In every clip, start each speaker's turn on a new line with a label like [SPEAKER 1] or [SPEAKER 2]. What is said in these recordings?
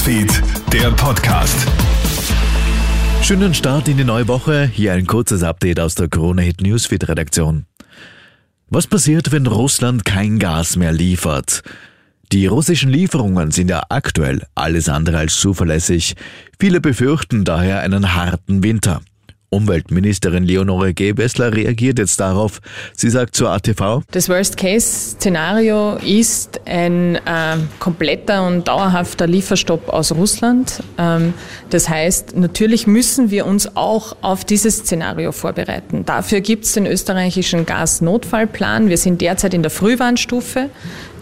[SPEAKER 1] Newsfeed, der Podcast.
[SPEAKER 2] Schönen Start in die neue Woche. Hier ein kurzes Update aus der Corona Hit Newsfeed Redaktion. Was passiert, wenn Russland kein Gas mehr liefert? Die russischen Lieferungen sind ja aktuell alles andere als zuverlässig. Viele befürchten daher einen harten Winter. Umweltministerin Leonore Gebessler reagiert jetzt darauf. Sie sagt zur ATV,
[SPEAKER 3] Das Worst-Case-Szenario ist ein äh, kompletter und dauerhafter Lieferstopp aus Russland. Ähm, das heißt, natürlich müssen wir uns auch auf dieses Szenario vorbereiten. Dafür gibt es den österreichischen Gasnotfallplan. Wir sind derzeit in der Frühwarnstufe.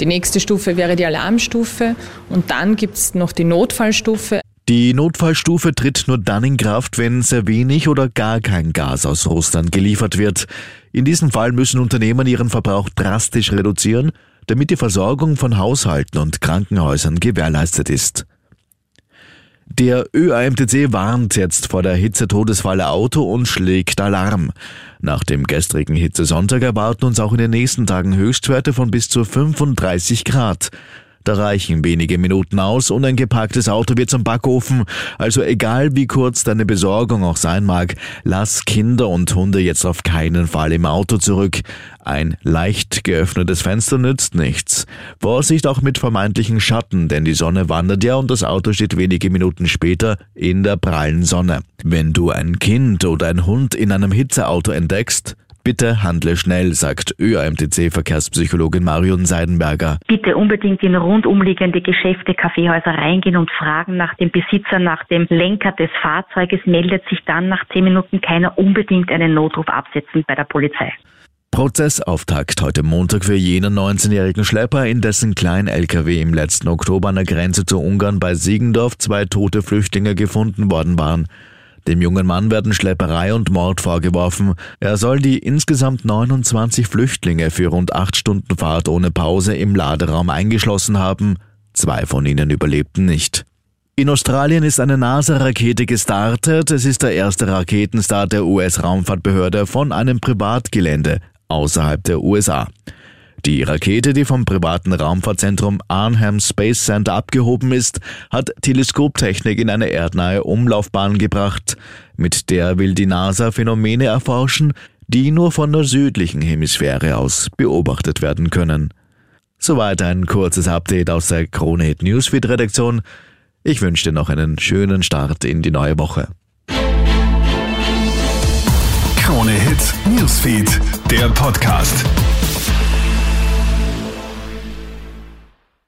[SPEAKER 3] Die nächste Stufe wäre die Alarmstufe und dann gibt es noch die Notfallstufe.
[SPEAKER 2] Die Notfallstufe tritt nur dann in Kraft, wenn sehr wenig oder gar kein Gas aus Russland geliefert wird. In diesem Fall müssen Unternehmen ihren Verbrauch drastisch reduzieren, damit die Versorgung von Haushalten und Krankenhäusern gewährleistet ist. Der ÖAMTC warnt jetzt vor der Hitzetodesfalle Auto und schlägt Alarm. Nach dem gestrigen Hitzesonntag erwarten uns auch in den nächsten Tagen Höchstwerte von bis zu 35 Grad. Da reichen wenige Minuten aus und ein geparktes Auto wird zum Backofen. Also egal wie kurz deine Besorgung auch sein mag, lass Kinder und Hunde jetzt auf keinen Fall im Auto zurück. Ein leicht geöffnetes Fenster nützt nichts. Vorsicht auch mit vermeintlichen Schatten, denn die Sonne wandert ja und das Auto steht wenige Minuten später in der prallen Sonne. Wenn du ein Kind oder ein Hund in einem Hitzeauto entdeckst, Bitte handle schnell, sagt ÖAMTC-Verkehrspsychologin Marion Seidenberger.
[SPEAKER 4] Bitte unbedingt in rundumliegende Geschäfte, Kaffeehäuser reingehen und fragen nach dem Besitzer, nach dem Lenker des Fahrzeuges. Meldet sich dann nach zehn Minuten keiner unbedingt einen Notruf absetzen bei der Polizei.
[SPEAKER 2] Prozessauftakt heute Montag für jenen 19-jährigen Schlepper, in dessen Klein-LKW im letzten Oktober an der Grenze zu Ungarn bei Siegendorf zwei tote Flüchtlinge gefunden worden waren. Dem jungen Mann werden Schlepperei und Mord vorgeworfen. Er soll die insgesamt 29 Flüchtlinge für rund acht Stunden Fahrt ohne Pause im Laderaum eingeschlossen haben. Zwei von ihnen überlebten nicht. In Australien ist eine NASA-Rakete gestartet. Es ist der erste Raketenstart der US-Raumfahrtbehörde von einem Privatgelände außerhalb der USA. Die Rakete, die vom privaten Raumfahrtzentrum Arnhem Space Center abgehoben ist, hat Teleskoptechnik in eine erdnahe Umlaufbahn gebracht. Mit der will die NASA Phänomene erforschen, die nur von der südlichen Hemisphäre aus beobachtet werden können. Soweit ein kurzes Update aus der Krone Newsfeed Redaktion. Ich wünsche dir noch einen schönen Start in die neue Woche.
[SPEAKER 1] Krone Hit Newsfeed, der Podcast.